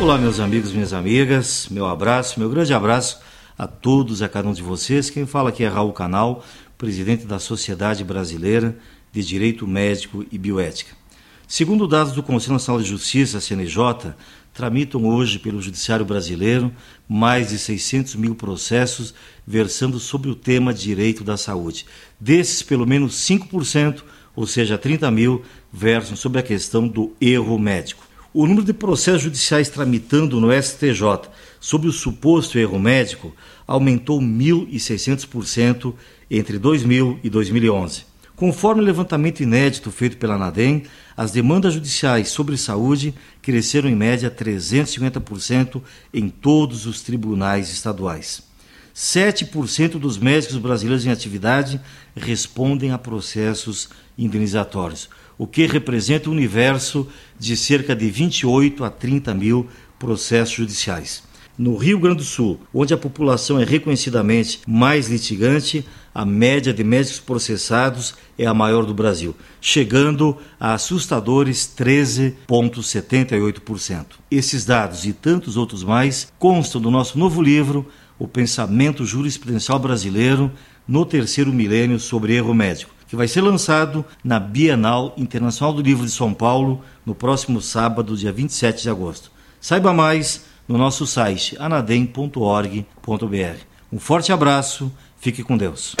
Olá, meus amigos, minhas amigas, meu abraço, meu grande abraço a todos, a cada um de vocês. Quem fala aqui é Raul Canal, presidente da Sociedade Brasileira de Direito Médico e Bioética. Segundo dados do Conselho Nacional de Justiça, CNJ, tramitam hoje pelo Judiciário Brasileiro mais de 600 mil processos versando sobre o tema direito da saúde. Desses, pelo menos 5%, ou seja, 30 mil, versam sobre a questão do erro médico. O número de processos judiciais tramitando no STJ sobre o suposto erro médico aumentou 1.600% entre 2000 e 2011. Conforme o levantamento inédito feito pela ANADEM, as demandas judiciais sobre saúde cresceram em média 350% em todos os tribunais estaduais. 7% dos médicos brasileiros em atividade respondem a processos indenizatórios, o que representa um universo de cerca de 28 a 30 mil processos judiciais. No Rio Grande do Sul, onde a população é reconhecidamente mais litigante, a média de médicos processados é a maior do Brasil, chegando a assustadores 13,78%. Esses dados e tantos outros mais constam do nosso novo livro, O Pensamento Jurisprudencial Brasileiro no Terceiro Milênio sobre Erro Médico que vai ser lançado na Bienal Internacional do Livro de São Paulo no próximo sábado, dia 27 de agosto. Saiba mais no nosso site anadem.org.br. Um forte abraço, fique com Deus.